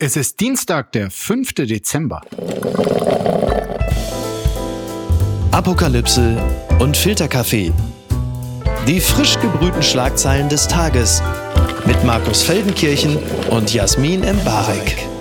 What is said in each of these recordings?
Es ist Dienstag, der 5. Dezember. Apokalypse und Filterkaffee. Die frisch gebrühten Schlagzeilen des Tages mit Markus Feldenkirchen und Jasmin Embarek.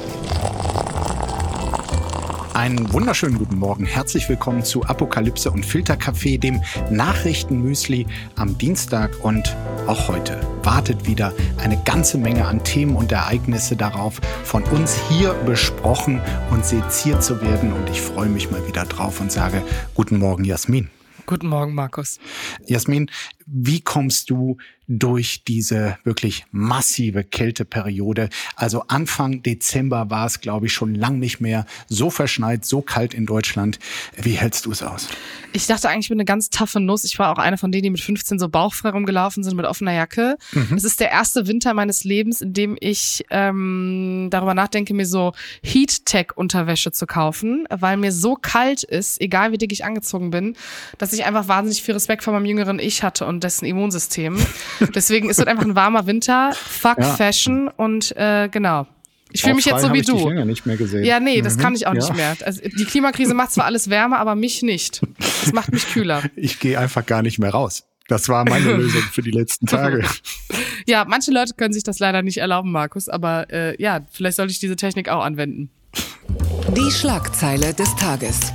Einen wunderschönen guten Morgen. Herzlich willkommen zu Apokalypse und Filterkaffee, dem Nachrichtenmüsli am Dienstag und auch heute wartet wieder eine ganze Menge an Themen und Ereignisse darauf, von uns hier besprochen und seziert zu werden. Und ich freue mich mal wieder drauf und sage guten Morgen, Jasmin. Guten Morgen, Markus. Jasmin, wie kommst du durch diese wirklich massive Kälteperiode? Also Anfang Dezember war es, glaube ich, schon lang nicht mehr so verschneit, so kalt in Deutschland. Wie hältst du es aus? Ich dachte eigentlich, ich bin eine ganz taffe Nuss. Ich war auch eine von denen, die mit 15 so bauchfrei rumgelaufen sind mit offener Jacke. Mhm. Es ist der erste Winter meines Lebens, in dem ich ähm, darüber nachdenke, mir so Heat-Tech-Unterwäsche zu kaufen, weil mir so kalt ist, egal wie dick ich angezogen bin, dass ich einfach wahnsinnig viel Respekt vor meinem jüngeren Ich hatte und dessen Immunsystem. Deswegen ist es einfach ein warmer Winter, fuck ja. Fashion und äh, genau. Ich fühle mich jetzt so wie ich du. Dich länger nicht mehr gesehen. Ja, nee, das mhm. kann ich auch ja. nicht mehr. Also die Klimakrise macht zwar alles wärmer, aber mich nicht. Das macht mich kühler. Ich gehe einfach gar nicht mehr raus. Das war meine Lösung für die letzten Tage. ja, manche Leute können sich das leider nicht erlauben, Markus, aber äh, ja, vielleicht sollte ich diese Technik auch anwenden. Die Schlagzeile des Tages.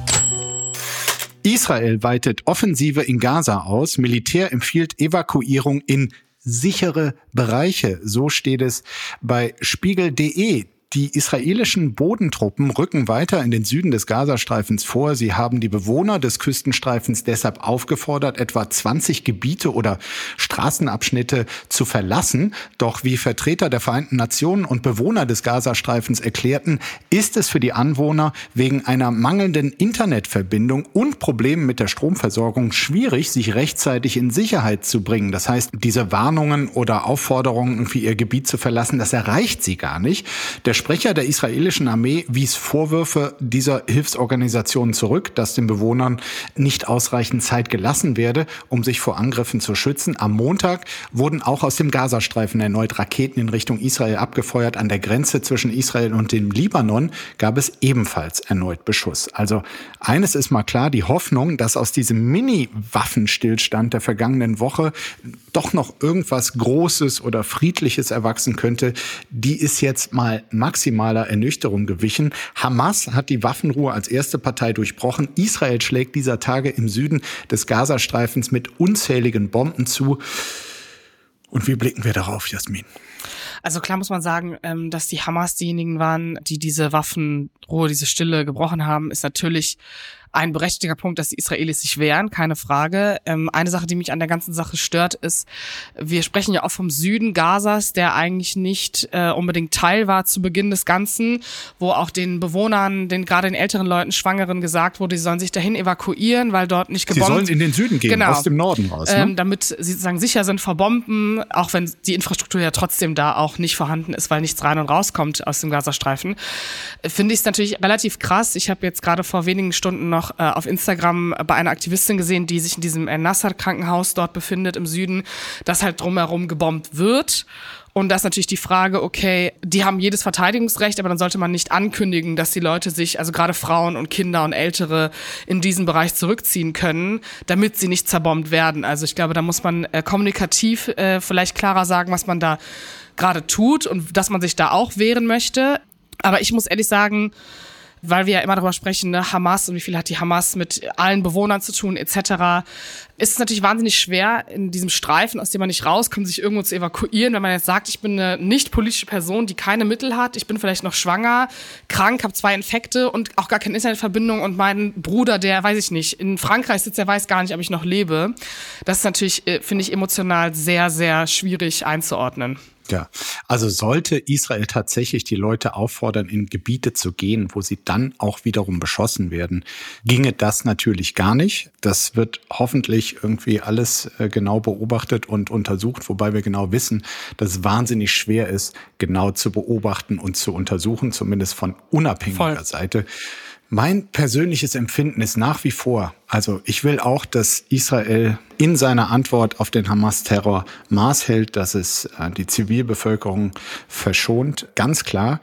Israel weitet Offensive in Gaza aus. Militär empfiehlt Evakuierung in sichere Bereiche. So steht es bei spiegel.de. Die israelischen Bodentruppen rücken weiter in den Süden des Gazastreifens vor. Sie haben die Bewohner des Küstenstreifens deshalb aufgefordert, etwa 20 Gebiete oder Straßenabschnitte zu verlassen. Doch wie Vertreter der Vereinten Nationen und Bewohner des Gazastreifens erklärten, ist es für die Anwohner wegen einer mangelnden Internetverbindung und Problemen mit der Stromversorgung schwierig, sich rechtzeitig in Sicherheit zu bringen. Das heißt, diese Warnungen oder Aufforderungen, irgendwie ihr Gebiet zu verlassen, das erreicht sie gar nicht. Der Sprecher der israelischen Armee wies Vorwürfe dieser Hilfsorganisationen zurück, dass den Bewohnern nicht ausreichend Zeit gelassen werde, um sich vor Angriffen zu schützen. Am Montag wurden auch aus dem Gazastreifen erneut Raketen in Richtung Israel abgefeuert. An der Grenze zwischen Israel und dem Libanon gab es ebenfalls erneut Beschuss. Also eines ist mal klar, die Hoffnung, dass aus diesem Mini-Waffenstillstand der vergangenen Woche doch noch irgendwas Großes oder Friedliches erwachsen könnte, die ist jetzt mal maximaler Ernüchterung gewichen. Hamas hat die Waffenruhe als erste Partei durchbrochen. Israel schlägt dieser Tage im Süden des Gazastreifens mit unzähligen Bomben zu. Und wie blicken wir darauf, Jasmin? Also klar muss man sagen, ähm, dass die Hamas diejenigen waren, die diese Waffenruhe, diese Stille gebrochen haben, ist natürlich ein berechtigter Punkt, dass die Israelis sich wehren, keine Frage. Ähm, eine Sache, die mich an der ganzen Sache stört, ist, wir sprechen ja auch vom Süden Gazas, der eigentlich nicht äh, unbedingt Teil war zu Beginn des Ganzen, wo auch den Bewohnern, den gerade den älteren Leuten, Schwangeren gesagt wurde, sie sollen sich dahin evakuieren, weil dort nicht gebombt... Sie sollen in den Süden gehen, genau. aus dem Norden raus. Ne? Ähm, damit sie sozusagen sicher sind vor Bomben, auch wenn die Infrastruktur ja trotzdem da auch nicht vorhanden ist, weil nichts rein und rauskommt aus dem Gazastreifen. Finde ich es natürlich relativ krass. Ich habe jetzt gerade vor wenigen Stunden noch noch äh, auf Instagram bei einer Aktivistin gesehen, die sich in diesem Nasser-Krankenhaus dort befindet im Süden, das halt drumherum gebombt wird. Und das ist natürlich die Frage, okay, die haben jedes Verteidigungsrecht, aber dann sollte man nicht ankündigen, dass die Leute sich, also gerade Frauen und Kinder und Ältere, in diesen Bereich zurückziehen können, damit sie nicht zerbombt werden. Also ich glaube, da muss man äh, kommunikativ äh, vielleicht klarer sagen, was man da gerade tut und dass man sich da auch wehren möchte. Aber ich muss ehrlich sagen, weil wir ja immer darüber sprechen, ne, Hamas und wie viel hat die Hamas mit allen Bewohnern zu tun, etc., ist es natürlich wahnsinnig schwer, in diesem Streifen, aus dem man nicht rauskommt, sich irgendwo zu evakuieren, wenn man jetzt sagt, ich bin eine nicht politische Person, die keine Mittel hat, ich bin vielleicht noch schwanger, krank, habe zwei Infekte und auch gar keine Internetverbindung und mein Bruder, der, weiß ich nicht, in Frankreich sitzt, der weiß gar nicht, ob ich noch lebe. Das ist natürlich, äh, finde ich, emotional sehr, sehr schwierig einzuordnen. Ja, also sollte Israel tatsächlich die Leute auffordern, in Gebiete zu gehen, wo sie dann auch wiederum beschossen werden, ginge das natürlich gar nicht. Das wird hoffentlich irgendwie alles äh, genau beobachtet und untersucht, wobei wir genau wissen, dass es wahnsinnig schwer ist, genau zu beobachten und zu untersuchen, zumindest von unabhängiger Voll. Seite. Mein persönliches Empfinden ist nach wie vor, also ich will auch, dass Israel in seiner Antwort auf den Hamas-Terror Maß hält, dass es äh, die Zivilbevölkerung verschont, ganz klar.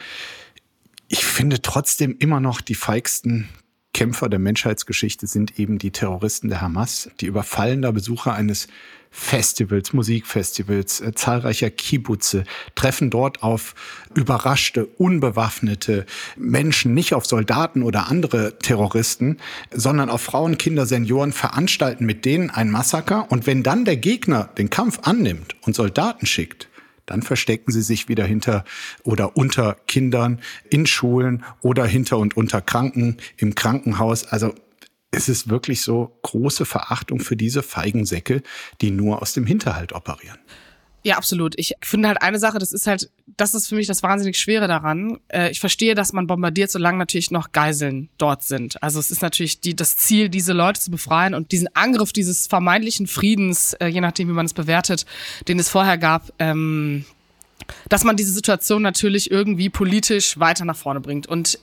Ich finde trotzdem immer noch die feigsten Kämpfer der Menschheitsgeschichte sind eben die Terroristen der Hamas, die überfallen da Besucher eines Festivals, Musikfestivals, äh, zahlreicher Kibbutze, treffen dort auf überraschte, unbewaffnete Menschen, nicht auf Soldaten oder andere Terroristen, sondern auf Frauen, Kinder, Senioren, veranstalten mit denen ein Massaker. Und wenn dann der Gegner den Kampf annimmt und Soldaten schickt, dann verstecken sie sich wieder hinter oder unter Kindern in Schulen oder hinter und unter Kranken im Krankenhaus. Also es ist wirklich so große Verachtung für diese feigen Säcke, die nur aus dem Hinterhalt operieren. Ja, absolut. Ich finde halt eine Sache, das ist halt, das ist für mich das wahnsinnig Schwere daran. Äh, ich verstehe, dass man bombardiert, solange natürlich noch Geiseln dort sind. Also es ist natürlich die, das Ziel, diese Leute zu befreien und diesen Angriff dieses vermeintlichen Friedens, äh, je nachdem, wie man es bewertet, den es vorher gab, ähm, dass man diese Situation natürlich irgendwie politisch weiter nach vorne bringt. Und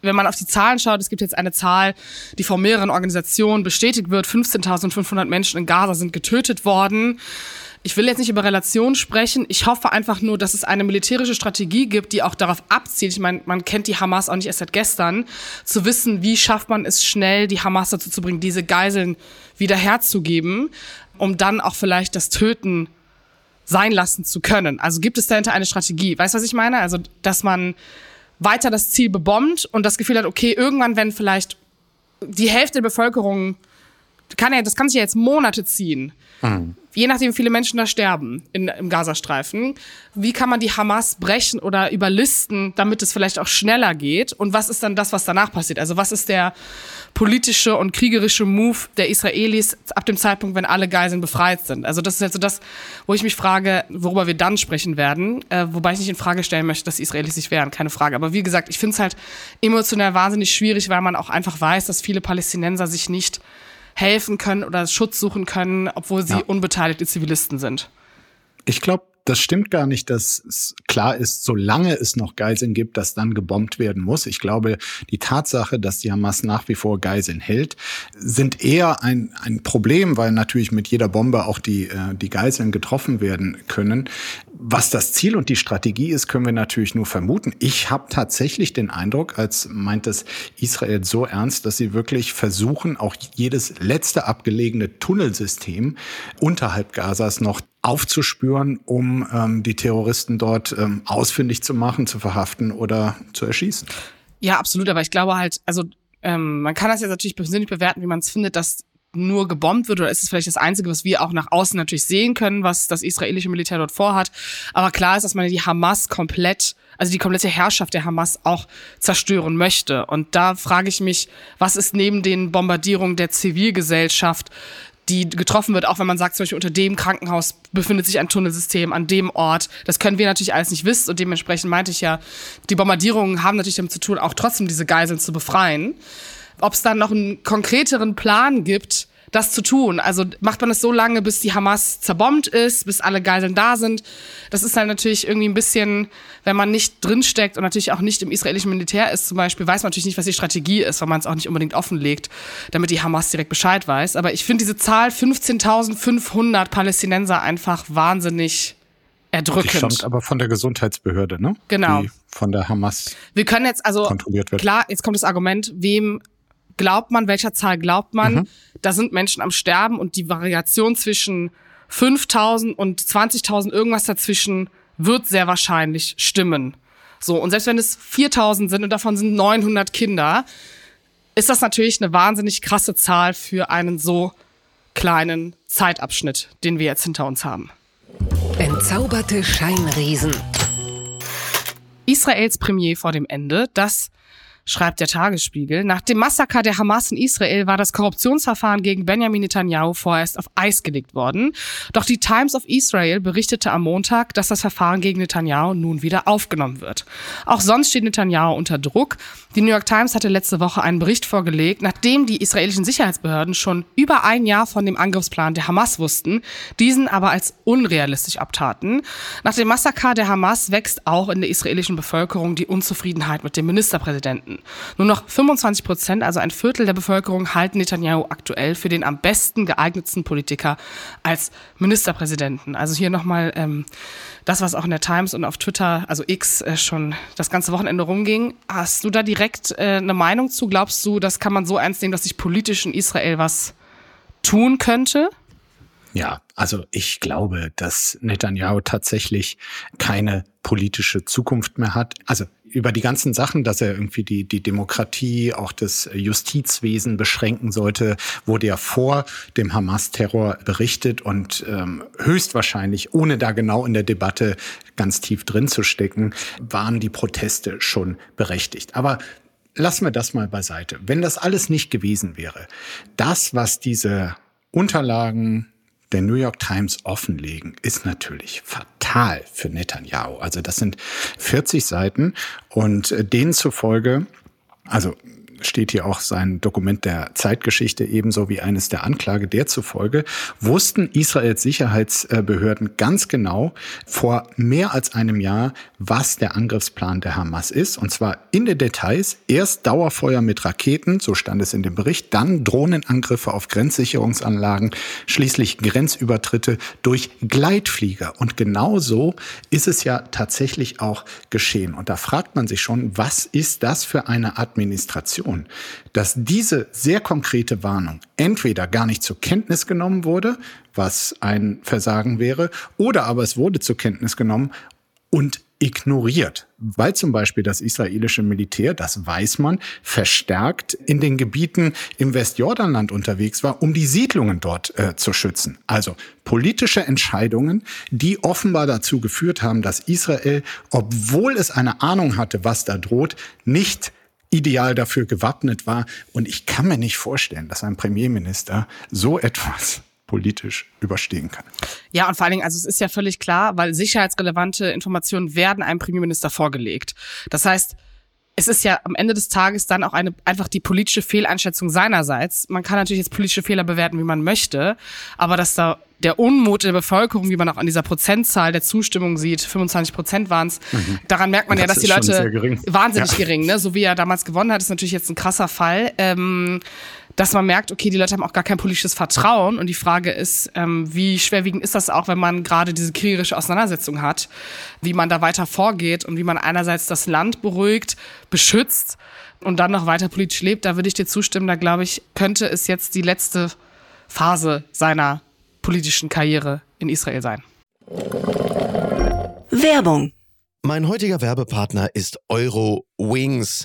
wenn man auf die Zahlen schaut, es gibt jetzt eine Zahl, die von mehreren Organisationen bestätigt wird, 15.500 Menschen in Gaza sind getötet worden. Ich will jetzt nicht über Relationen sprechen. Ich hoffe einfach nur, dass es eine militärische Strategie gibt, die auch darauf abzielt. Ich meine, man kennt die Hamas auch nicht erst seit gestern, zu wissen, wie schafft man es schnell, die Hamas dazu zu bringen, diese Geiseln wieder herzugeben, um dann auch vielleicht das Töten sein lassen zu können. Also gibt es dahinter eine Strategie? Weißt du, was ich meine? Also, dass man weiter das Ziel bebombt und das Gefühl hat, okay, irgendwann, wenn vielleicht die Hälfte der Bevölkerung, kann ja, das kann sich ja jetzt Monate ziehen, mhm je nachdem, wie viele Menschen da sterben in, im Gazastreifen, wie kann man die Hamas brechen oder überlisten, damit es vielleicht auch schneller geht? Und was ist dann das, was danach passiert? Also was ist der politische und kriegerische Move der Israelis ab dem Zeitpunkt, wenn alle Geiseln befreit sind? Also das ist jetzt so das, wo ich mich frage, worüber wir dann sprechen werden. Äh, wobei ich nicht in Frage stellen möchte, dass die Israelis sich wehren, keine Frage. Aber wie gesagt, ich finde es halt emotional wahnsinnig schwierig, weil man auch einfach weiß, dass viele Palästinenser sich nicht helfen können oder Schutz suchen können, obwohl sie ja. unbeteiligte Zivilisten sind. Ich glaube, das stimmt gar nicht, dass es klar ist, solange es noch Geiseln gibt, dass dann gebombt werden muss. Ich glaube, die Tatsache, dass die Hamas nach wie vor Geiseln hält, sind eher ein, ein Problem, weil natürlich mit jeder Bombe auch die, äh, die Geiseln getroffen werden können. Was das Ziel und die Strategie ist, können wir natürlich nur vermuten. Ich habe tatsächlich den Eindruck, als meint es Israel so ernst, dass sie wirklich versuchen, auch jedes letzte abgelegene Tunnelsystem unterhalb Gazas noch aufzuspüren, um ähm, die Terroristen dort ähm, ausfindig zu machen, zu verhaften oder zu erschießen. Ja, absolut. Aber ich glaube halt, also ähm, man kann das jetzt natürlich persönlich bewerten, wie man es findet, dass nur gebombt wird oder ist es vielleicht das Einzige, was wir auch nach außen natürlich sehen können, was das israelische Militär dort vorhat. Aber klar ist, dass man die Hamas komplett, also die komplette Herrschaft der Hamas auch zerstören möchte. Und da frage ich mich, was ist neben den Bombardierungen der Zivilgesellschaft die getroffen wird, auch wenn man sagt, zum Beispiel unter dem Krankenhaus befindet sich ein Tunnelsystem an dem Ort. Das können wir natürlich alles nicht wissen und dementsprechend meinte ich ja, die Bombardierungen haben natürlich damit zu tun, auch trotzdem diese Geiseln zu befreien. Ob es dann noch einen konkreteren Plan gibt, das zu tun. Also macht man es so lange, bis die Hamas zerbombt ist, bis alle Geiseln da sind. Das ist dann natürlich irgendwie ein bisschen, wenn man nicht drinsteckt und natürlich auch nicht im israelischen Militär ist zum Beispiel, weiß man natürlich nicht, was die Strategie ist, weil man es auch nicht unbedingt offenlegt, damit die Hamas direkt Bescheid weiß. Aber ich finde diese Zahl 15.500 Palästinenser einfach wahnsinnig erdrückend. Die stammt aber von der Gesundheitsbehörde, ne? Genau. Die von der Hamas Wir können jetzt also kontrolliert wird. Klar, jetzt kommt das Argument, wem glaubt man, welcher Zahl glaubt man? Mhm. Da sind Menschen am Sterben und die Variation zwischen 5000 und 20.000 irgendwas dazwischen wird sehr wahrscheinlich stimmen. So, und selbst wenn es 4000 sind und davon sind 900 Kinder, ist das natürlich eine wahnsinnig krasse Zahl für einen so kleinen Zeitabschnitt, den wir jetzt hinter uns haben. Entzauberte Scheinriesen. Israels Premier vor dem Ende, das schreibt der Tagesspiegel. Nach dem Massaker der Hamas in Israel war das Korruptionsverfahren gegen Benjamin Netanyahu vorerst auf Eis gelegt worden. Doch die Times of Israel berichtete am Montag, dass das Verfahren gegen Netanyahu nun wieder aufgenommen wird. Auch sonst steht Netanyahu unter Druck. Die New York Times hatte letzte Woche einen Bericht vorgelegt, nachdem die israelischen Sicherheitsbehörden schon über ein Jahr von dem Angriffsplan der Hamas wussten, diesen aber als unrealistisch abtaten. Nach dem Massaker der Hamas wächst auch in der israelischen Bevölkerung die Unzufriedenheit mit dem Ministerpräsidenten. Finden. Nur noch 25 Prozent, also ein Viertel der Bevölkerung, halten Netanyahu aktuell für den am besten geeignetsten Politiker als Ministerpräsidenten. Also hier nochmal ähm, das, was auch in der Times und auf Twitter, also X, äh, schon das ganze Wochenende rumging. Hast du da direkt äh, eine Meinung zu? Glaubst du, das kann man so ernst nehmen, dass sich politisch in Israel was tun könnte? Ja, also ich glaube, dass Netanyahu tatsächlich keine politische Zukunft mehr hat. Also über die ganzen Sachen, dass er irgendwie die, die Demokratie, auch das Justizwesen beschränken sollte, wurde ja vor dem Hamas-Terror berichtet und ähm, höchstwahrscheinlich, ohne da genau in der Debatte ganz tief drin zu stecken, waren die Proteste schon berechtigt. Aber lassen wir das mal beiseite. Wenn das alles nicht gewesen wäre, das, was diese Unterlagen der New York Times offenlegen, ist natürlich fatal für Netanyahu. Also das sind 40 Seiten und äh, denen zufolge, also steht hier auch sein Dokument der Zeitgeschichte ebenso wie eines der Anklage. Der zufolge wussten Israels Sicherheitsbehörden ganz genau vor mehr als einem Jahr, was der Angriffsplan der Hamas ist. Und zwar in den Details. Erst Dauerfeuer mit Raketen, so stand es in dem Bericht, dann Drohnenangriffe auf Grenzsicherungsanlagen, schließlich Grenzübertritte durch Gleitflieger. Und genau so ist es ja tatsächlich auch geschehen. Und da fragt man sich schon, was ist das für eine Administration? Situation, dass diese sehr konkrete Warnung entweder gar nicht zur Kenntnis genommen wurde, was ein Versagen wäre, oder aber es wurde zur Kenntnis genommen und ignoriert, weil zum Beispiel das israelische Militär, das weiß man, verstärkt in den Gebieten im Westjordanland unterwegs war, um die Siedlungen dort äh, zu schützen. Also politische Entscheidungen, die offenbar dazu geführt haben, dass Israel, obwohl es eine Ahnung hatte, was da droht, nicht ideal dafür gewappnet war. Und ich kann mir nicht vorstellen, dass ein Premierminister so etwas politisch überstehen kann. Ja, und vor allen Dingen, also es ist ja völlig klar, weil sicherheitsrelevante Informationen werden einem Premierminister vorgelegt. Das heißt, es ist ja am Ende des Tages dann auch eine, einfach die politische Fehleinschätzung seinerseits. Man kann natürlich jetzt politische Fehler bewerten, wie man möchte, aber dass da der Unmut in der Bevölkerung, wie man auch an dieser Prozentzahl der Zustimmung sieht, 25 Prozent waren es, mhm. daran merkt man das ja, dass die Leute gering. wahnsinnig ja. gering, ne? so wie er damals gewonnen hat, ist natürlich jetzt ein krasser Fall. Ähm, dass man merkt, okay, die Leute haben auch gar kein politisches Vertrauen. Und die Frage ist, ähm, wie schwerwiegend ist das auch, wenn man gerade diese kriegerische Auseinandersetzung hat, wie man da weiter vorgeht und wie man einerseits das Land beruhigt, beschützt und dann noch weiter politisch lebt. Da würde ich dir zustimmen. Da glaube ich, könnte es jetzt die letzte Phase seiner politischen Karriere in Israel sein. Werbung. Mein heutiger Werbepartner ist Euro Wings.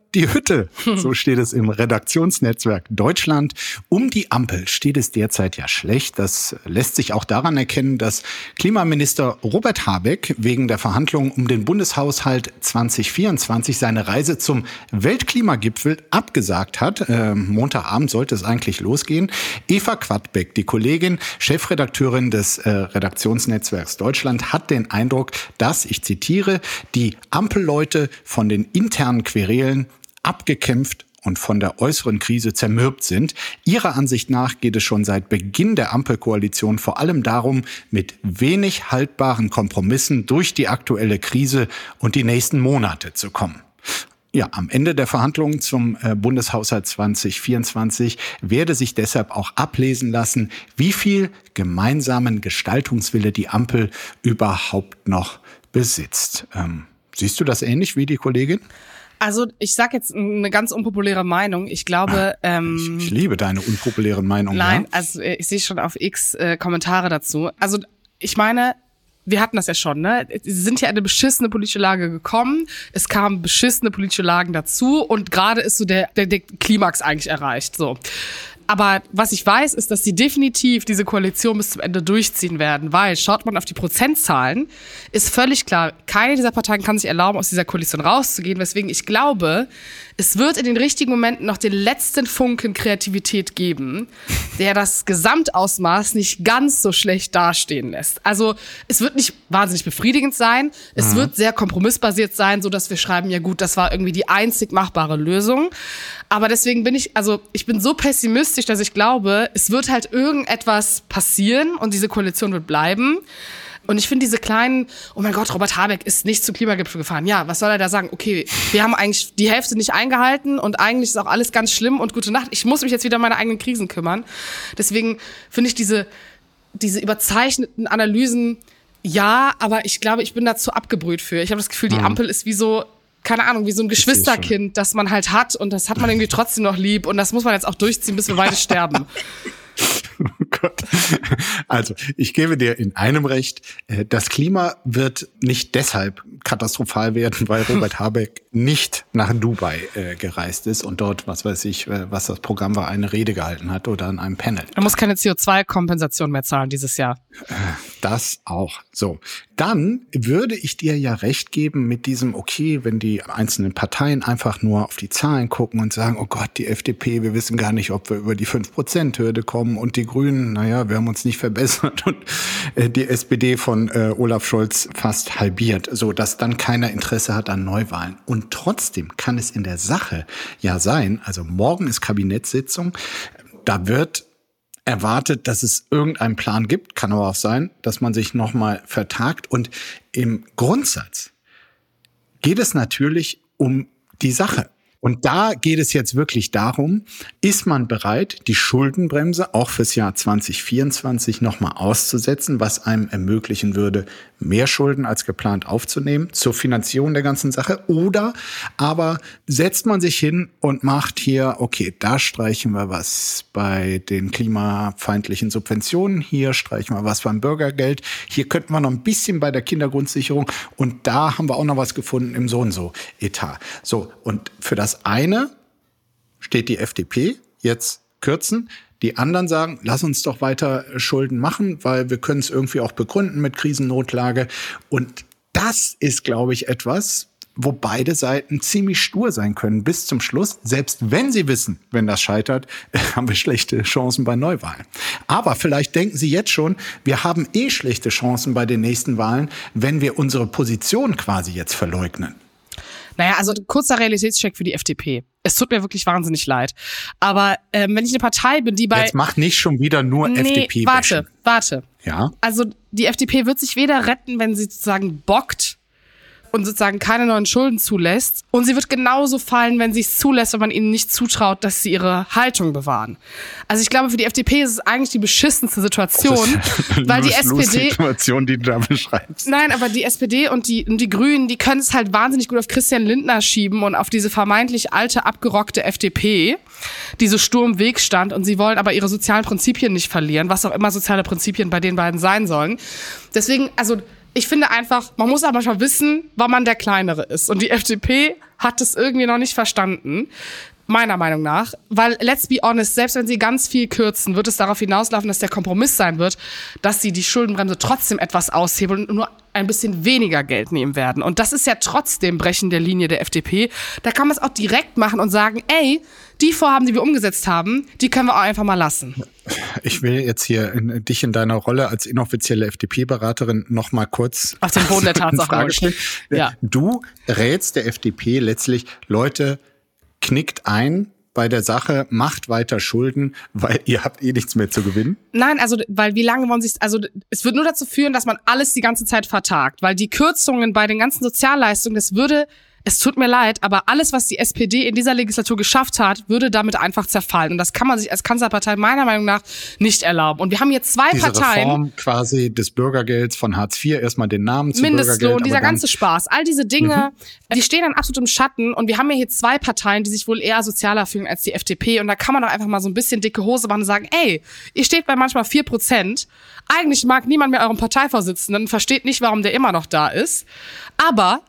die Hütte. So steht es im Redaktionsnetzwerk Deutschland. Um die Ampel steht es derzeit ja schlecht. Das lässt sich auch daran erkennen, dass Klimaminister Robert Habeck wegen der Verhandlungen um den Bundeshaushalt 2024 seine Reise zum Weltklimagipfel abgesagt hat. Äh, Montagabend sollte es eigentlich losgehen. Eva Quadbeck, die Kollegin, Chefredakteurin des äh, Redaktionsnetzwerks Deutschland, hat den Eindruck, dass, ich zitiere, die Ampelleute von den internen Querelen abgekämpft und von der äußeren Krise zermürbt sind. Ihrer Ansicht nach geht es schon seit Beginn der Ampelkoalition vor allem darum, mit wenig haltbaren Kompromissen durch die aktuelle Krise und die nächsten Monate zu kommen. Ja, am Ende der Verhandlungen zum äh, Bundeshaushalt 2024 werde sich deshalb auch ablesen lassen, wie viel gemeinsamen Gestaltungswille die Ampel überhaupt noch besitzt. Ähm, siehst du das ähnlich wie die Kollegin? Also ich sag jetzt eine ganz unpopuläre Meinung. Ich glaube, ähm, ich, ich liebe deine unpopulären Meinungen. nein, Ja? also äh, ich sehe schon auf X äh, Kommentare dazu. Also ich meine, wir hatten das ja schon, ne? Sie sind ja in eine beschissene politische Lage gekommen. Es kamen beschissene politische Lagen dazu und gerade ist so der, der, der Klimax eigentlich erreicht. So. Aber was ich weiß, ist, dass sie definitiv diese Koalition bis zum Ende durchziehen werden, weil schaut man auf die Prozentzahlen, ist völlig klar, keine dieser Parteien kann sich erlauben, aus dieser Koalition rauszugehen, weswegen ich glaube, es wird in den richtigen Momenten noch den letzten Funken Kreativität geben, der das Gesamtausmaß nicht ganz so schlecht dastehen lässt. Also es wird nicht wahnsinnig befriedigend sein, es wird sehr kompromissbasiert sein, so dass wir schreiben, ja gut, das war irgendwie die einzig machbare Lösung. Aber deswegen bin ich, also ich bin so pessimistisch, dass ich glaube, es wird halt irgendetwas passieren und diese Koalition wird bleiben. Und ich finde diese kleinen, oh mein Gott, Robert Habeck ist nicht zum Klimagipfel gefahren. Ja, was soll er da sagen? Okay, wir haben eigentlich die Hälfte nicht eingehalten und eigentlich ist auch alles ganz schlimm und gute Nacht. Ich muss mich jetzt wieder um meine eigenen Krisen kümmern. Deswegen finde ich diese, diese überzeichneten Analysen, ja, aber ich glaube, ich bin dazu abgebrüht für. Ich habe das Gefühl, die Ampel ist wie so, keine Ahnung, wie so ein Geschwisterkind, das man halt hat und das hat man irgendwie trotzdem noch lieb und das muss man jetzt auch durchziehen, bis wir beide sterben. Oh Gott. Also, ich gebe dir in einem recht, äh, das Klima wird nicht deshalb katastrophal werden, weil Robert Habeck nicht nach Dubai äh, gereist ist und dort, was weiß ich, äh, was das Programm war, eine Rede gehalten hat oder an einem Panel. Er muss keine CO2-Kompensation mehr zahlen dieses Jahr. Das auch. So. Dann würde ich dir ja recht geben mit diesem, okay, wenn die einzelnen Parteien einfach nur auf die Zahlen gucken und sagen, oh Gott, die FDP, wir wissen gar nicht, ob wir über die 5%-Hürde kommen und die Grünen, naja, wir haben uns nicht verbessert und äh, die SPD von äh, Olaf Scholz fast halbiert, so dass dann keiner Interesse hat an Neuwahlen. Und trotzdem kann es in der Sache ja sein, also morgen ist Kabinettssitzung, da wird erwartet, dass es irgendeinen Plan gibt. Kann aber auch sein, dass man sich nochmal vertagt. Und im Grundsatz geht es natürlich um die Sache. Und da geht es jetzt wirklich darum, ist man bereit, die Schuldenbremse auch fürs Jahr 2024 nochmal auszusetzen, was einem ermöglichen würde, mehr Schulden als geplant aufzunehmen zur Finanzierung der ganzen Sache? Oder aber setzt man sich hin und macht hier, okay, da streichen wir was bei den klimafeindlichen Subventionen, hier streichen wir was beim Bürgergeld, hier könnten wir noch ein bisschen bei der Kindergrundsicherung und da haben wir auch noch was gefunden im so und so Etat. So, und für das eine steht die FDP jetzt kürzen. Die anderen sagen, lass uns doch weiter Schulden machen, weil wir können es irgendwie auch begründen mit Krisennotlage. Und das ist, glaube ich, etwas, wo beide Seiten ziemlich stur sein können bis zum Schluss. Selbst wenn sie wissen, wenn das scheitert, haben wir schlechte Chancen bei Neuwahlen. Aber vielleicht denken sie jetzt schon, wir haben eh schlechte Chancen bei den nächsten Wahlen, wenn wir unsere Position quasi jetzt verleugnen. Naja, also kurzer Realitätscheck für die FDP. Es tut mir wirklich wahnsinnig leid. Aber ähm, wenn ich eine Partei bin, die bei... Jetzt mach nicht schon wieder nur nee, FDP. warte, warte. Ja. Also die FDP wird sich weder retten, wenn sie sozusagen bockt, und sozusagen keine neuen Schulden zulässt. Und sie wird genauso fallen, wenn sie es zulässt, wenn man ihnen nicht zutraut, dass sie ihre Haltung bewahren. Also ich glaube, für die FDP ist es eigentlich die beschissenste Situation, weil die SPD. Situation, die du da beschreibst. Nein, aber die SPD und die, und die Grünen, die können es halt wahnsinnig gut auf Christian Lindner schieben und auf diese vermeintlich alte, abgerockte FDP, die so stur im Weg stand. Und sie wollen aber ihre sozialen Prinzipien nicht verlieren, was auch immer soziale Prinzipien bei den beiden sein sollen. Deswegen, also ich finde einfach, man muss aber manchmal wissen, wann man der Kleinere ist. Und die FDP hat es irgendwie noch nicht verstanden. Meiner Meinung nach. Weil, let's be honest, selbst wenn sie ganz viel kürzen, wird es darauf hinauslaufen, dass der Kompromiss sein wird, dass sie die Schuldenbremse trotzdem etwas aushebeln und nur ein bisschen weniger Geld nehmen werden. Und das ist ja trotzdem Brechen der Linie der FDP. Da kann man es auch direkt machen und sagen, ey, die Vorhaben, die wir umgesetzt haben, die können wir auch einfach mal lassen. Ich will jetzt hier in, dich in deiner Rolle als inoffizielle FDP-Beraterin noch mal kurz auf den Boden der Tatsachen stellen. Ja. Du rätst der FDP letztlich, Leute, knickt ein, bei der Sache, macht weiter Schulden, weil ihr habt eh nichts mehr zu gewinnen? Nein, also weil wie lange wollen sie also es wird nur dazu führen, dass man alles die ganze Zeit vertagt, weil die Kürzungen bei den ganzen Sozialleistungen, das würde es tut mir leid, aber alles, was die SPD in dieser Legislatur geschafft hat, würde damit einfach zerfallen. Und das kann man sich als Kanzlerpartei meiner Meinung nach nicht erlauben. Und wir haben hier zwei Diese Parteien. Reform quasi des Bürgergelds von Hartz IV, erstmal den Namen zu Mindestlohn, dieser ganze Spaß, all diese Dinge, mhm. die stehen dann absolut im Schatten. Und wir haben ja hier zwei Parteien, die sich wohl eher sozialer fühlen als die FDP. Und da kann man doch einfach mal so ein bisschen dicke Hose machen und sagen, ey, ihr steht bei manchmal vier Prozent. Eigentlich mag niemand mehr euren Parteivorsitzenden, versteht nicht, warum der immer noch da ist. Aber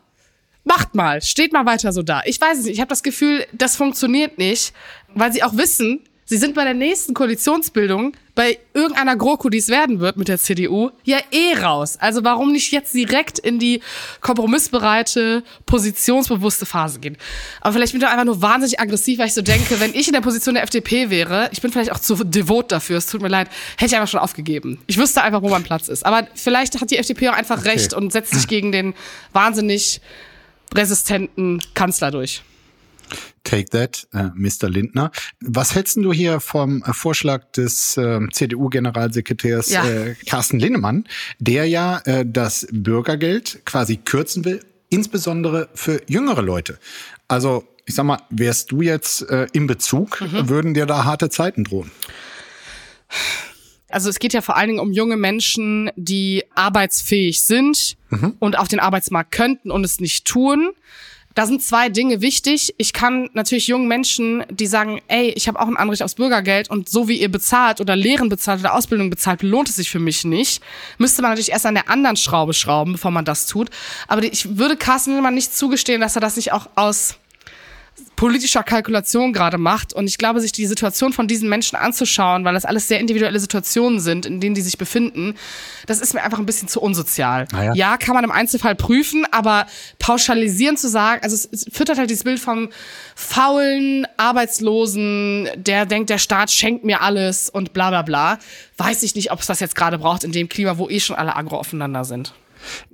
macht mal, steht mal weiter so da. Ich weiß es nicht, ich habe das Gefühl, das funktioniert nicht, weil sie auch wissen, sie sind bei der nächsten Koalitionsbildung bei irgendeiner GroKo, die es werden wird mit der CDU, ja eh raus. Also warum nicht jetzt direkt in die kompromissbereite, positionsbewusste Phase gehen? Aber vielleicht bin ich einfach nur wahnsinnig aggressiv, weil ich so denke, wenn ich in der Position der FDP wäre, ich bin vielleicht auch zu devot dafür, es tut mir leid, hätte ich einfach schon aufgegeben. Ich wüsste einfach, wo mein Platz ist. Aber vielleicht hat die FDP auch einfach okay. recht und setzt sich gegen den wahnsinnig resistenten Kanzler durch. Take that, äh, Mr. Lindner. Was hältst du hier vom äh, Vorschlag des äh, CDU-Generalsekretärs ja. Carsten Linnemann, der ja äh, das Bürgergeld quasi kürzen will, insbesondere für jüngere Leute? Also, ich sag mal, wärst du jetzt äh, im Bezug, mhm. würden dir da harte Zeiten drohen? Also es geht ja vor allen Dingen um junge Menschen, die arbeitsfähig sind mhm. und auf den Arbeitsmarkt könnten und es nicht tun. Da sind zwei Dinge wichtig. Ich kann natürlich jungen Menschen, die sagen, ey, ich habe auch ein Anrecht aufs Bürgergeld und so wie ihr bezahlt oder Lehren bezahlt oder Ausbildung bezahlt, lohnt es sich für mich nicht. Müsste man natürlich erst an der anderen Schraube schrauben, bevor man das tut. Aber ich würde Carsten Lindemann nicht zugestehen, dass er das nicht auch aus politischer Kalkulation gerade macht. Und ich glaube, sich die Situation von diesen Menschen anzuschauen, weil das alles sehr individuelle Situationen sind, in denen die sich befinden, das ist mir einfach ein bisschen zu unsozial. Ja. ja. kann man im Einzelfall prüfen, aber pauschalisieren zu sagen, also es, es füttert halt dieses Bild vom faulen Arbeitslosen, der denkt, der Staat schenkt mir alles und bla bla bla. Weiß ich nicht, ob es das jetzt gerade braucht in dem Klima, wo eh schon alle agro aufeinander sind.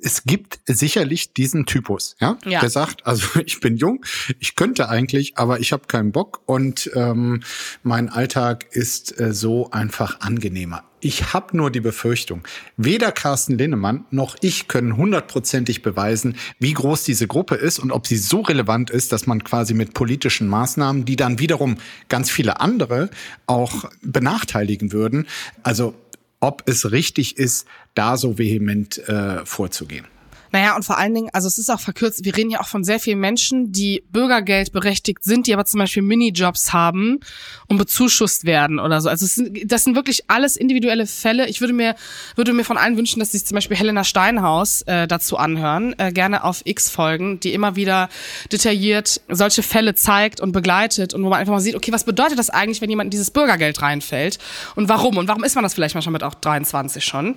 Es gibt sicherlich diesen Typus, ja, ja. der sagt, also ich bin jung, ich könnte eigentlich, aber ich habe keinen Bock und ähm, mein Alltag ist äh, so einfach angenehmer. Ich habe nur die Befürchtung, weder Carsten Linnemann noch ich können hundertprozentig beweisen, wie groß diese Gruppe ist und ob sie so relevant ist, dass man quasi mit politischen Maßnahmen, die dann wiederum ganz viele andere auch benachteiligen würden, also ob es richtig ist, da so vehement äh, vorzugehen. Naja, und vor allen Dingen, also es ist auch verkürzt, wir reden ja auch von sehr vielen Menschen, die Bürgergeld berechtigt sind, die aber zum Beispiel Minijobs haben und bezuschusst werden oder so. Also es sind, das sind wirklich alles individuelle Fälle. Ich würde mir, würde mir von allen wünschen, dass sich zum Beispiel Helena Steinhaus äh, dazu anhören, äh, gerne auf X folgen, die immer wieder detailliert solche Fälle zeigt und begleitet und wo man einfach mal sieht, okay, was bedeutet das eigentlich, wenn jemand in dieses Bürgergeld reinfällt und warum? Und warum ist man das vielleicht manchmal mit auch 23 schon?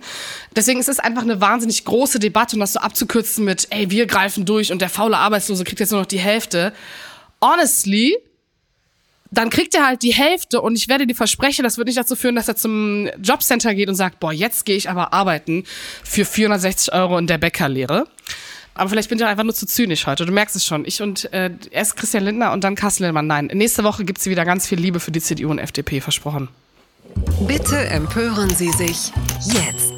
Deswegen ist es einfach eine wahnsinnig große Debatte und das so abzu abzukürzen mit, ey, wir greifen durch und der faule Arbeitslose kriegt jetzt nur noch die Hälfte. Honestly, dann kriegt er halt die Hälfte und ich werde dir versprechen, das wird nicht dazu führen, dass er zum Jobcenter geht und sagt, boah, jetzt gehe ich aber arbeiten für 460 Euro in der Bäckerlehre. Aber vielleicht bin ich auch einfach nur zu zynisch heute. Du merkst es schon. Ich und äh, erst Christian Lindner und dann Carsten Lindmann. Nein, nächste Woche gibt es wieder ganz viel Liebe für die CDU und FDP, versprochen. Bitte empören Sie sich jetzt.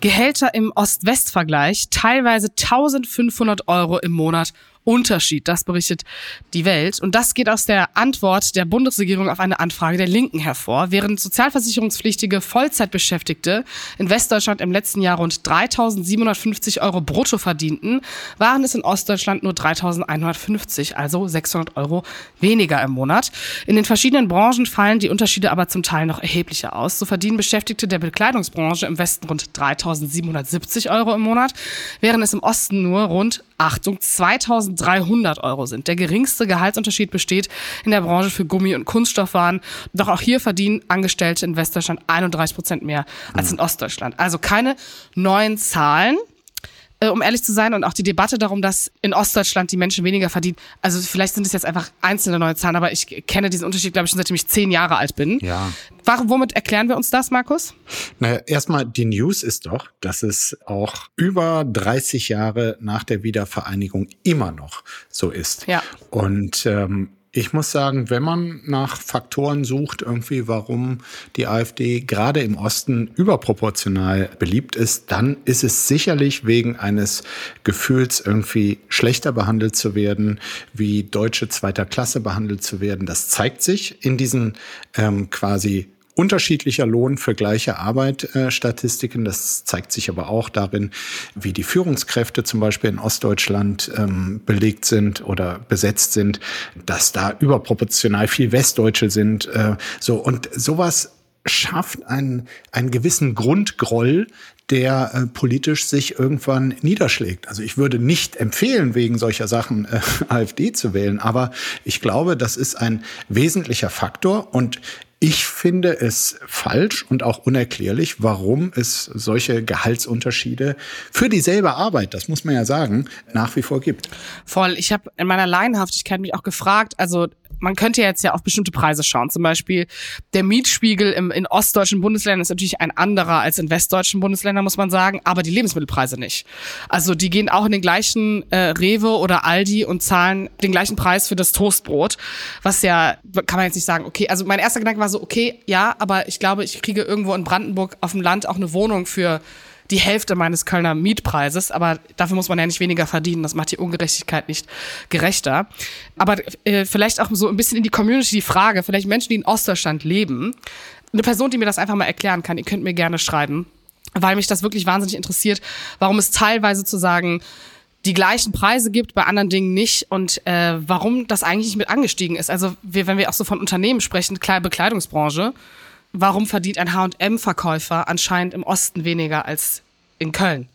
Gehälter im Ost-West-Vergleich teilweise 1500 Euro im Monat Unterschied. Das berichtet die Welt. Und das geht aus der Antwort der Bundesregierung auf eine Anfrage der Linken hervor. Während sozialversicherungspflichtige Vollzeitbeschäftigte in Westdeutschland im letzten Jahr rund 3.750 Euro brutto verdienten, waren es in Ostdeutschland nur 3.150, also 600 Euro weniger im Monat. In den verschiedenen Branchen fallen die Unterschiede aber zum Teil noch erheblicher aus. So verdienen Beschäftigte der Bekleidungsbranche im Westen rund 3.770 Euro im Monat, während es im Osten nur rund Achtung, 2300 Euro sind. Der geringste Gehaltsunterschied besteht in der Branche für Gummi- und Kunststoffwaren. Doch auch hier verdienen Angestellte in Westdeutschland 31 Prozent mehr als in Ostdeutschland. Also keine neuen Zahlen äh, um ehrlich zu sein, und auch die Debatte darum, dass in Ostdeutschland die Menschen weniger verdienen. Also vielleicht sind es jetzt einfach einzelne neue Zahlen, aber ich kenne diesen Unterschied, glaube ich, schon seitdem ich zehn Jahre alt bin. Ja. Warum, womit erklären wir uns das, Markus? Naja, erstmal die News ist doch, dass es auch über 30 Jahre nach der Wiedervereinigung immer noch so ist. Ja. Und ähm, ich muss sagen, wenn man nach Faktoren sucht, irgendwie, warum die AfD gerade im Osten überproportional beliebt ist, dann ist es sicherlich wegen eines Gefühls, irgendwie schlechter behandelt zu werden, wie Deutsche zweiter Klasse behandelt zu werden. Das zeigt sich in diesen ähm, quasi unterschiedlicher Lohn für gleiche Arbeit äh, Statistiken. Das zeigt sich aber auch darin, wie die Führungskräfte zum Beispiel in Ostdeutschland ähm, belegt sind oder besetzt sind, dass da überproportional viel Westdeutsche sind. Äh, so und sowas schafft einen, einen gewissen Grundgroll, der äh, politisch sich irgendwann niederschlägt. Also ich würde nicht empfehlen, wegen solcher Sachen äh, AfD zu wählen, aber ich glaube, das ist ein wesentlicher Faktor und ich finde es falsch und auch unerklärlich, warum es solche Gehaltsunterschiede für dieselbe Arbeit, das muss man ja sagen, nach wie vor gibt. Voll. Ich habe in meiner Laienhaftigkeit mich auch gefragt, also man könnte jetzt ja auf bestimmte Preise schauen. Zum Beispiel der Mietspiegel im, in ostdeutschen Bundesländern ist natürlich ein anderer als in westdeutschen Bundesländern, muss man sagen, aber die Lebensmittelpreise nicht. Also die gehen auch in den gleichen äh, Rewe oder Aldi und zahlen den gleichen Preis für das Toastbrot, was ja, kann man jetzt nicht sagen, okay, also mein erster Gedanke war so, okay, ja, aber ich glaube, ich kriege irgendwo in Brandenburg auf dem Land auch eine Wohnung für die Hälfte meines Kölner Mietpreises, aber dafür muss man ja nicht weniger verdienen. Das macht die Ungerechtigkeit nicht gerechter. Aber äh, vielleicht auch so ein bisschen in die Community die Frage, vielleicht Menschen, die in Ostdeutschland leben, eine Person, die mir das einfach mal erklären kann, ihr könnt mir gerne schreiben, weil mich das wirklich wahnsinnig interessiert, warum es teilweise zu sagen, die gleichen Preise gibt, bei anderen Dingen nicht und äh, warum das eigentlich nicht mit angestiegen ist. Also wir, wenn wir auch so von Unternehmen sprechen, kleine Bekleidungsbranche, warum verdient ein H&M-Verkäufer anscheinend im Osten weniger als in Köln?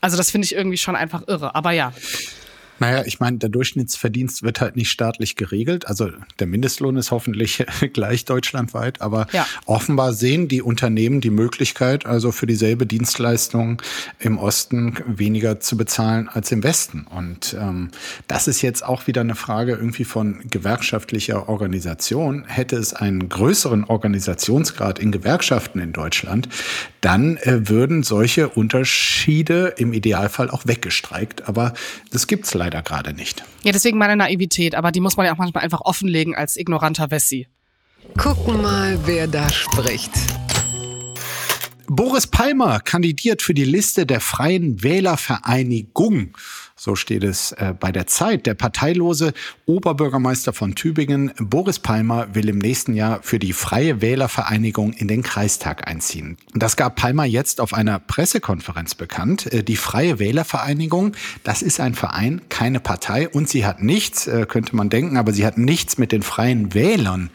Also das finde ich irgendwie schon einfach irre. Aber ja. Naja, ich meine, der Durchschnittsverdienst wird halt nicht staatlich geregelt. Also der Mindestlohn ist hoffentlich gleich deutschlandweit, aber ja. offenbar sehen die Unternehmen die Möglichkeit, also für dieselbe Dienstleistung im Osten weniger zu bezahlen als im Westen. Und ähm, das ist jetzt auch wieder eine Frage irgendwie von gewerkschaftlicher Organisation. Hätte es einen größeren Organisationsgrad in Gewerkschaften in Deutschland, dann äh, würden solche Unterschiede im Idealfall auch weggestreikt. Aber das gibt's leider leider gerade nicht. Ja, deswegen meine Naivität, aber die muss man ja auch manchmal einfach offenlegen als ignoranter Wessi. Gucken mal, wer da spricht. Boris Palmer kandidiert für die Liste der Freien Wählervereinigung. So steht es äh, bei der Zeit. Der parteilose Oberbürgermeister von Tübingen, Boris Palmer, will im nächsten Jahr für die Freie Wählervereinigung in den Kreistag einziehen. Das gab Palmer jetzt auf einer Pressekonferenz bekannt. Äh, die Freie Wählervereinigung, das ist ein Verein, keine Partei und sie hat nichts, äh, könnte man denken, aber sie hat nichts mit den Freien Wählern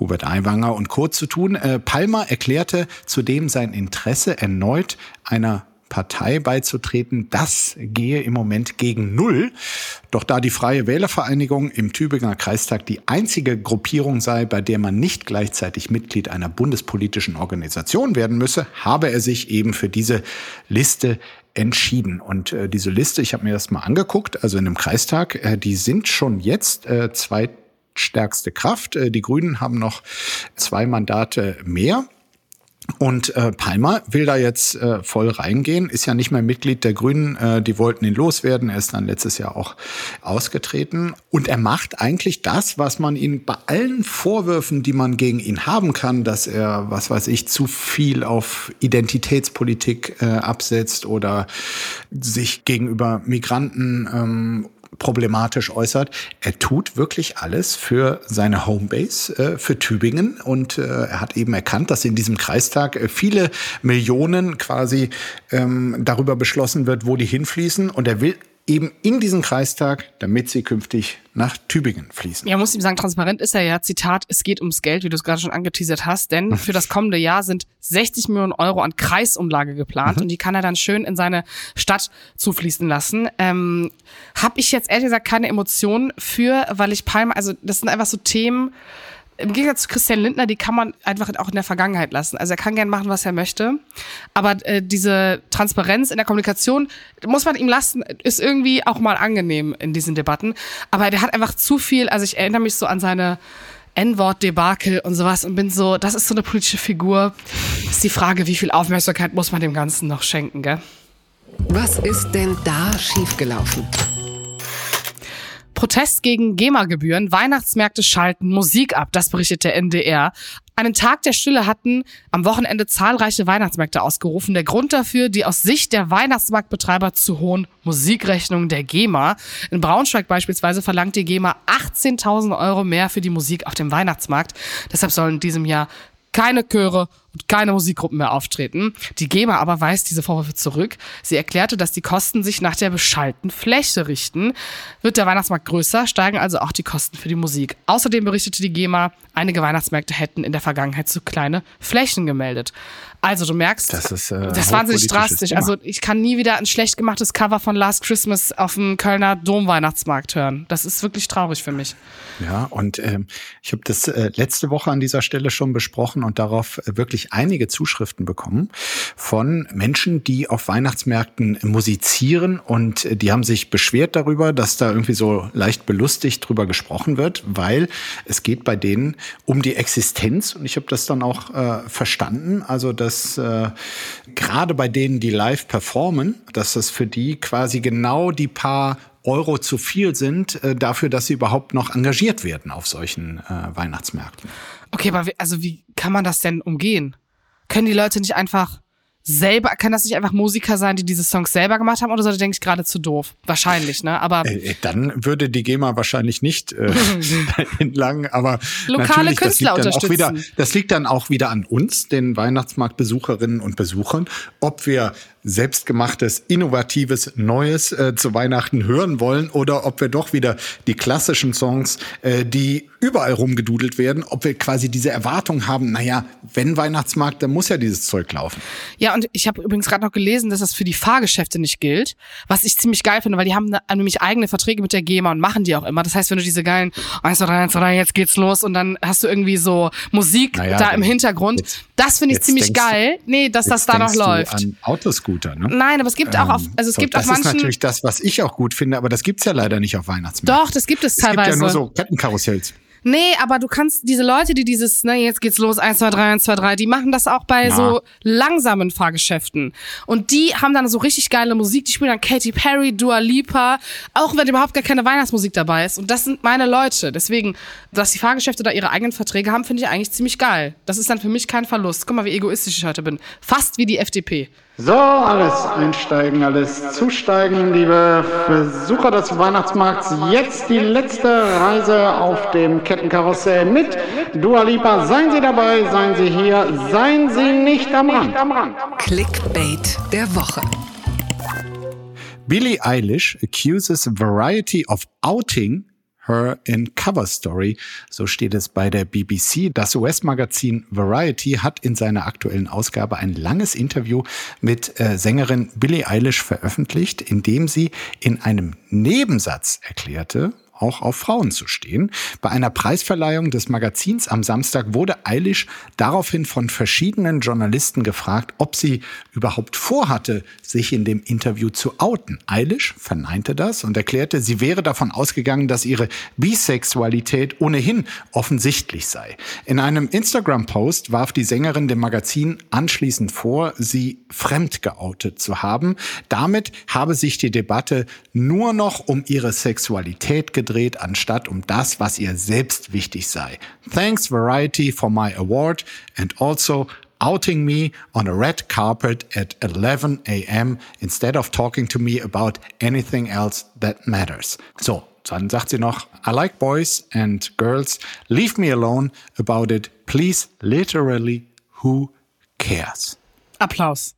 Hubert Aiwanger und Co. zu tun. Äh, Palmer erklärte zudem sein Interesse erneut einer Partei beizutreten, das gehe im Moment gegen Null. Doch da die Freie Wählervereinigung im Tübinger Kreistag die einzige Gruppierung sei, bei der man nicht gleichzeitig Mitglied einer bundespolitischen Organisation werden müsse, habe er sich eben für diese Liste entschieden. Und äh, diese Liste, ich habe mir das mal angeguckt, also in dem Kreistag, äh, die sind schon jetzt äh, zweitstärkste Kraft. Äh, die Grünen haben noch zwei Mandate mehr. Und äh, Palmer will da jetzt äh, voll reingehen, ist ja nicht mehr Mitglied der Grünen, äh, die wollten ihn loswerden, er ist dann letztes Jahr auch ausgetreten. Und er macht eigentlich das, was man ihn bei allen Vorwürfen, die man gegen ihn haben kann, dass er, was weiß ich, zu viel auf Identitätspolitik äh, absetzt oder sich gegenüber Migranten ähm, problematisch äußert. Er tut wirklich alles für seine Homebase, äh, für Tübingen. Und äh, er hat eben erkannt, dass in diesem Kreistag äh, viele Millionen quasi ähm, darüber beschlossen wird, wo die hinfließen. Und er will eben in diesen Kreistag, damit sie künftig nach Tübingen fließen. Ja, muss ihm sagen, transparent ist er ja. Zitat, es geht ums Geld, wie du es gerade schon angeteasert hast, denn für das kommende Jahr sind 60 Millionen Euro an Kreisumlage geplant mhm. und die kann er dann schön in seine Stadt zufließen lassen. Ähm, hab ich jetzt ehrlich gesagt keine Emotionen für, weil ich Palme, also das sind einfach so Themen, im Gegensatz zu Christian Lindner, die kann man einfach auch in der Vergangenheit lassen. Also er kann gern machen, was er möchte. Aber äh, diese Transparenz in der Kommunikation muss man ihm lassen, ist irgendwie auch mal angenehm in diesen Debatten. Aber der hat einfach zu viel, also ich erinnere mich so an seine N-Wort-Debakel und sowas und bin so, das ist so eine politische Figur. ist die Frage, wie viel Aufmerksamkeit muss man dem Ganzen noch schenken, gell? Was ist denn da schiefgelaufen? Protest gegen GEMA-Gebühren, Weihnachtsmärkte schalten Musik ab, das berichtet der NDR. Einen Tag der Stille hatten am Wochenende zahlreiche Weihnachtsmärkte ausgerufen. Der Grund dafür, die aus Sicht der Weihnachtsmarktbetreiber zu hohen Musikrechnungen der GEMA. In Braunschweig beispielsweise verlangt die GEMA 18.000 Euro mehr für die Musik auf dem Weihnachtsmarkt. Deshalb sollen in diesem Jahr keine Chöre und keine Musikgruppen mehr auftreten. Die GEMA aber weist diese Vorwürfe zurück. Sie erklärte, dass die Kosten sich nach der beschallten Fläche richten. Wird der Weihnachtsmarkt größer, steigen also auch die Kosten für die Musik. Außerdem berichtete die GEMA, einige Weihnachtsmärkte hätten in der Vergangenheit zu kleine Flächen gemeldet. Also du merkst, das ist, äh, das ist wahnsinnig drastisch. Thema. Also ich kann nie wieder ein schlecht gemachtes Cover von Last Christmas auf dem Kölner Domweihnachtsmarkt hören. Das ist wirklich traurig für mich. Ja, und ähm, ich habe das äh, letzte Woche an dieser Stelle schon besprochen und darauf äh, wirklich einige Zuschriften bekommen von Menschen, die auf Weihnachtsmärkten musizieren und äh, die haben sich beschwert darüber, dass da irgendwie so leicht belustigt drüber gesprochen wird, weil es geht bei denen um die Existenz und ich habe das dann auch äh, verstanden, also dass äh, gerade bei denen, die live performen, dass das für die quasi genau die paar Euro zu viel sind äh, dafür, dass sie überhaupt noch engagiert werden auf solchen äh, Weihnachtsmärkten. Okay, aber wie, also wie kann man das denn umgehen? Können die Leute nicht einfach selber, kann das nicht einfach Musiker sein, die diese Songs selber gemacht haben oder so, denke ich gerade zu doof? Wahrscheinlich, ne? Aber äh, äh dann würde die GEMA wahrscheinlich nicht äh, entlang, aber lokale Künstler das liegt, unterstützen. wieder, das liegt dann auch wieder an uns, den Weihnachtsmarktbesucherinnen und Besuchern, ob wir selbstgemachtes, innovatives, Neues äh, zu Weihnachten hören wollen oder ob wir doch wieder die klassischen Songs, äh, die überall rumgedudelt werden, ob wir quasi diese Erwartung haben, naja, wenn Weihnachtsmarkt, dann muss ja dieses Zeug laufen. Ja, und ich habe übrigens gerade noch gelesen, dass das für die Fahrgeschäfte nicht gilt, was ich ziemlich geil finde, weil die haben nämlich eigene Verträge mit der GEMA und machen die auch immer. Das heißt, wenn du diese geilen 1, 2, 3, 1, 2, 3, jetzt geht's los und dann hast du irgendwie so Musik naja, da im Hintergrund. Jetzt, das finde ich ziemlich geil. Nee, dass das da noch läuft. An Autoscooter, ne? Nein, aber es gibt auch auf, ähm, also es so, gibt das auf manchen. Das ist natürlich das, was ich auch gut finde, aber das gibt's ja leider nicht auf Weihnachtsmärkten. Doch, das gibt es teilweise. Es gibt ja nur so Kettenkarussells. Nee, aber du kannst diese Leute, die dieses, ne, jetzt geht's los, 1, 2, 3, 1, 2, 3, die machen das auch bei ja. so langsamen Fahrgeschäften. Und die haben dann so richtig geile Musik, die spielen dann Katy Perry, Dua Lipa, auch wenn überhaupt gar keine Weihnachtsmusik dabei ist. Und das sind meine Leute. Deswegen, dass die Fahrgeschäfte da ihre eigenen Verträge haben, finde ich eigentlich ziemlich geil. Das ist dann für mich kein Verlust. Guck mal, wie egoistisch ich heute bin. Fast wie die FDP. So, alles einsteigen, alles zusteigen, liebe Besucher des Weihnachtsmarkts. Jetzt die letzte Reise auf dem Kettenkarussell mit Dua Lipa. Seien Sie dabei, seien Sie hier, seien Sie nicht am Rand. Clickbait der Woche. Billie Eilish accuses Variety of outing Her in Cover Story. So steht es bei der BBC. Das US-Magazin Variety hat in seiner aktuellen Ausgabe ein langes Interview mit äh, Sängerin Billie Eilish veröffentlicht, in dem sie in einem Nebensatz erklärte, auch auf Frauen zu stehen. Bei einer Preisverleihung des Magazins am Samstag wurde Eilish daraufhin von verschiedenen Journalisten gefragt, ob sie überhaupt vorhatte, sich in dem Interview zu outen. Eilish verneinte das und erklärte, sie wäre davon ausgegangen, dass ihre Bisexualität ohnehin offensichtlich sei. In einem Instagram-Post warf die Sängerin dem Magazin anschließend vor, sie fremd geoutet zu haben. Damit habe sich die Debatte nur noch um ihre Sexualität gedreht, anstatt um das, was ihr selbst wichtig sei. Thanks Variety for my award and also outing me on a red carpet at 11 a.m. instead of talking to me about anything else that matters. So, dann sagt sie noch, I like boys and girls. Leave me alone about it. Please, literally, who cares? Applaus.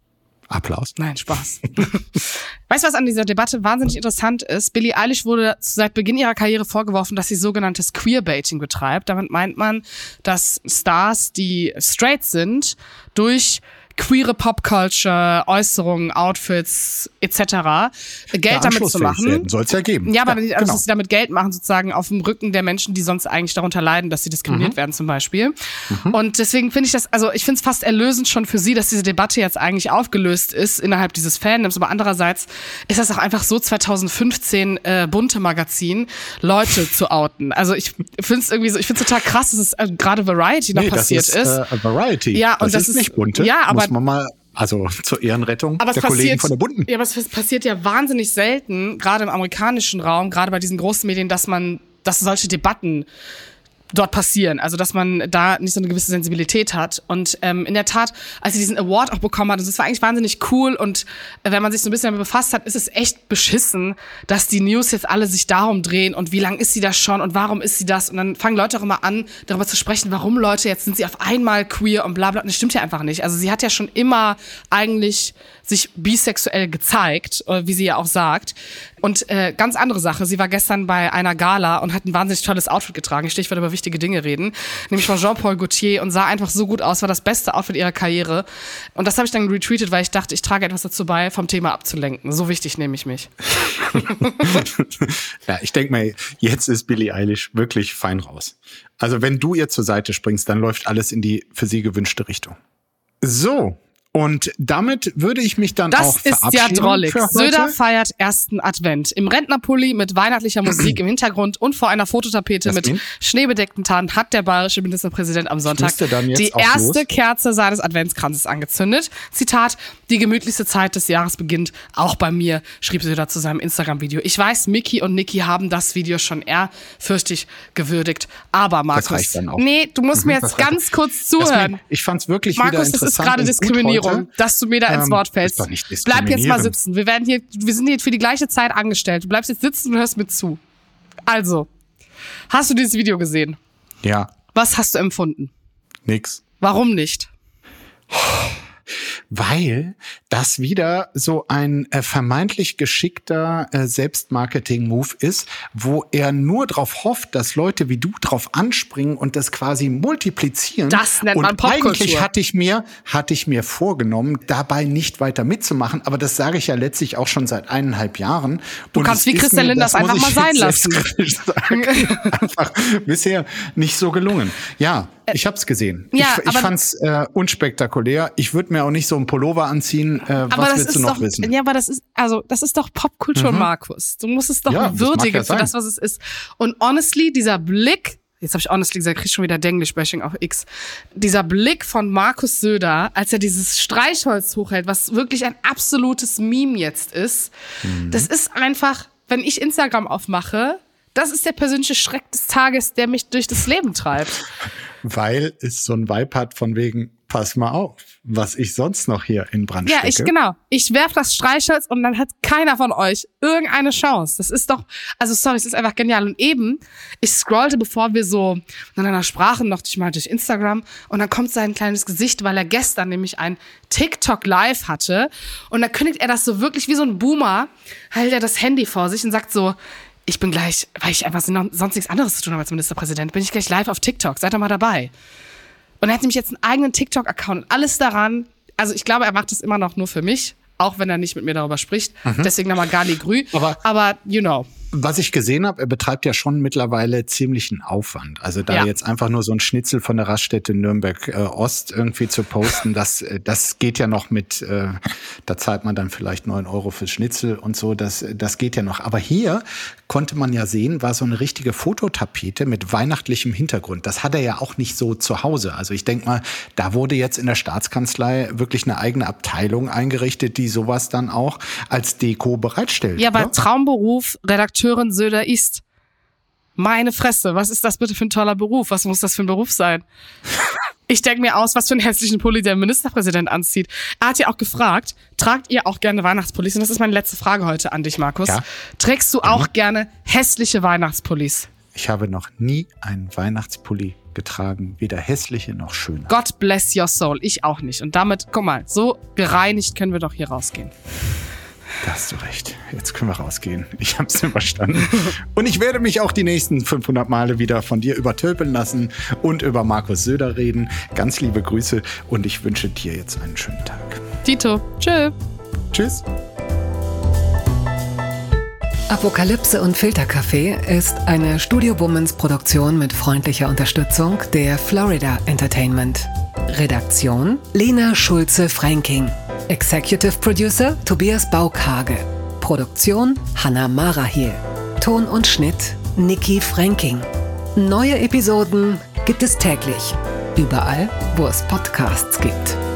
Applaus. Nein, Spaß. weißt du, was an dieser Debatte wahnsinnig interessant ist? Billie Eilish wurde seit Beginn ihrer Karriere vorgeworfen, dass sie sogenanntes Queerbaiting betreibt. Damit meint man, dass Stars, die straight sind, durch queere Popculture, Äußerungen, Outfits etc. Geld damit zu machen. Soll es ja geben. Ja, aber ja, also, genau. dass sie damit Geld machen, sozusagen auf dem Rücken der Menschen, die sonst eigentlich darunter leiden, dass sie diskriminiert mhm. werden zum Beispiel. Mhm. Und deswegen finde ich das, also ich finde es fast erlösend schon für sie, dass diese Debatte jetzt eigentlich aufgelöst ist innerhalb dieses Fandoms. Aber andererseits ist das auch einfach so 2015 äh, bunte Magazin, Leute zu outen. Also ich finde es irgendwie so, ich finde es total krass, dass es äh, gerade Variety noch nee, passiert ist. ist. Äh, Variety. Ja, und das, das ist nicht bunte. Ja, aber muss man mal also zur Ehrenrettung aber der passiert, Kollegen von der Bunten. Ja, aber es passiert ja wahnsinnig selten, gerade im amerikanischen Raum, gerade bei diesen großen Medien, dass man, dass solche Debatten dort passieren. Also dass man da nicht so eine gewisse Sensibilität hat. Und ähm, in der Tat, als sie diesen Award auch bekommen hat, und das war eigentlich wahnsinnig cool. Und äh, wenn man sich so ein bisschen damit befasst hat, ist es echt beschissen, dass die News jetzt alle sich darum drehen und wie lang ist sie das schon und warum ist sie das? Und dann fangen Leute auch immer an, darüber zu sprechen, warum Leute jetzt sind sie auf einmal queer und bla bla. Und das stimmt ja einfach nicht. Also sie hat ja schon immer eigentlich sich bisexuell gezeigt, äh, wie sie ja auch sagt. Und äh, ganz andere Sache, sie war gestern bei einer Gala und hat ein wahnsinnig tolles Outfit getragen. Ich werde über wichtige Dinge reden, nämlich von Jean-Paul Gaultier und sah einfach so gut aus, war das beste Outfit ihrer Karriere. Und das habe ich dann retweetet, weil ich dachte, ich trage etwas dazu bei, vom Thema abzulenken. So wichtig nehme ich mich. ja, ich denke mal, jetzt ist Billie Eilish wirklich fein raus. Also wenn du ihr zur Seite springst, dann läuft alles in die für sie gewünschte Richtung. So, und damit würde ich mich dann das auch verabschieden. Das ist ja drollig. Söder feiert ersten Advent. Im Rentnerpulli mit weihnachtlicher Musik im Hintergrund und vor einer Fototapete mit schneebedeckten Tarn hat der bayerische Ministerpräsident am Sonntag die erste los? Kerze seines Adventskranzes angezündet. Zitat, die gemütlichste Zeit des Jahres beginnt, auch bei mir, schrieb Söder zu seinem Instagram-Video. Ich weiß, Mickey und Niki haben das Video schon ehrfürchtig gewürdigt. Aber Markus, nee, du musst mhm, mir jetzt ganz kurz zuhören. Mir, ich fand's wirklich Markus, wieder interessant. Markus, das ist gerade Diskriminierung. Dass du mir da ins ähm, Wort fällst. Bleib jetzt mal sitzen. Wir werden hier, wir sind hier für die gleiche Zeit angestellt. Du bleibst jetzt sitzen und hörst mir zu. Also, hast du dieses Video gesehen? Ja. Was hast du empfunden? Nix. Warum nicht? weil das wieder so ein äh, vermeintlich geschickter äh, Selbstmarketing-Move ist, wo er nur darauf hofft, dass Leute wie du drauf anspringen und das quasi multiplizieren. Das nennt man und Eigentlich hatte ich mir, hatte ich mir vorgenommen, dabei nicht weiter mitzumachen, aber das sage ich ja letztlich auch schon seit eineinhalb Jahren. Du und kannst wie Christian Linders einfach mal sein lassen. Sagen, einfach bisher nicht so gelungen. Ja, ich habe es gesehen. Ja, ich ich fand es äh, unspektakulär. Ich würde mir auch nicht so ein Pullover anziehen. Äh, aber was willst du noch doch, wissen? Ja, aber das ist also das ist doch Popkultur, mhm. Markus. Du musst es doch ja, würdigen ja für das, was es ist. Und honestly, dieser Blick. Jetzt habe ich honestly gesagt, krieg schon wieder Denglish-Bashing auf X. Dieser Blick von Markus Söder, als er dieses Streichholz hochhält, was wirklich ein absolutes Meme jetzt ist, mhm. das ist einfach, wenn ich Instagram aufmache, das ist der persönliche Schreck des Tages, der mich durch das Leben treibt weil es so ein Vibe hat von wegen, pass mal auf, was ich sonst noch hier in Brand stecke. Ja, ich genau. Ich werf das Streichholz und dann hat keiner von euch irgendeine Chance. Das ist doch, also sorry, es ist einfach genial. Und eben, ich scrollte, bevor wir so miteinander sprachen, noch durch mal durch Instagram und dann kommt sein kleines Gesicht, weil er gestern nämlich ein TikTok Live hatte und da kündigt er das so wirklich wie so ein Boomer, hält er das Handy vor sich und sagt so, ich bin gleich, weil ich einfach sonst nichts anderes zu tun habe als Ministerpräsident, bin ich gleich live auf TikTok. Seid doch mal dabei. Und er hat nämlich jetzt einen eigenen TikTok-Account alles daran. Also ich glaube, er macht es immer noch nur für mich, auch wenn er nicht mit mir darüber spricht. Mhm. Deswegen nochmal Gali Grü. Aber, aber you know. Was ich gesehen habe, er betreibt ja schon mittlerweile ziemlichen Aufwand. Also da Ja. jetzt einfach nur so ein Schnitzel von der Raststätte Nürnberg äh, Ost irgendwie zu posten, das, äh, das geht ja noch mit, äh, da zahlt man dann vielleicht neun Euro fürs Schnitzel und so, das, das geht ja noch. Aber hier konnte man ja sehen, war so eine richtige Fototapete mit weihnachtlichem Hintergrund. Das hat er ja auch nicht so zu Hause. Also ich denke mal, da wurde jetzt in der Staatskanzlei wirklich eine eigene Abteilung eingerichtet, die sowas dann auch als Deko bereitstellt. Ja, aber ne? Traumberuf, Redakteurin Söder ist. Meine Fresse, was ist das bitte für ein toller Beruf? Was muss das für ein Beruf sein? Ich denke mir aus, was für einen hässlichen Pulli der Ministerpräsident anzieht. Er hat ja auch gefragt, tragt ihr auch gerne Weihnachtspullis? Und das ist meine letzte Frage heute an dich, Markus. Ja. Trägst du auch gerne hässliche Weihnachtspullis? Ich habe noch nie einen Weihnachtspulli getragen, weder hässliche noch schöne. God bless your soul. Ich auch nicht. Und damit, guck mal, so gereinigt können wir doch hier rausgehen. Da hast du recht. Jetzt können wir rausgehen. Ich habe es überstanden. Und ich werde mich auch die nächsten 500 Male wieder von dir übertölpeln lassen und über Markus Söder reden. Ganz liebe Grüße und ich wünsche dir jetzt einen schönen Tag. Tito, tschö. Tschüss. Apokalypse und Filterkaffee ist eine Studio Womans Produktion mit freundlicher Unterstützung der Florida Entertainment. Redaktion Lena Schulze-Franking. Executive Producer Tobias Baukage. Produktion Hanna Marahiel. Ton und Schnitt Niki Franking. Neue Episoden gibt es täglich. Überall, wo es Podcasts gibt.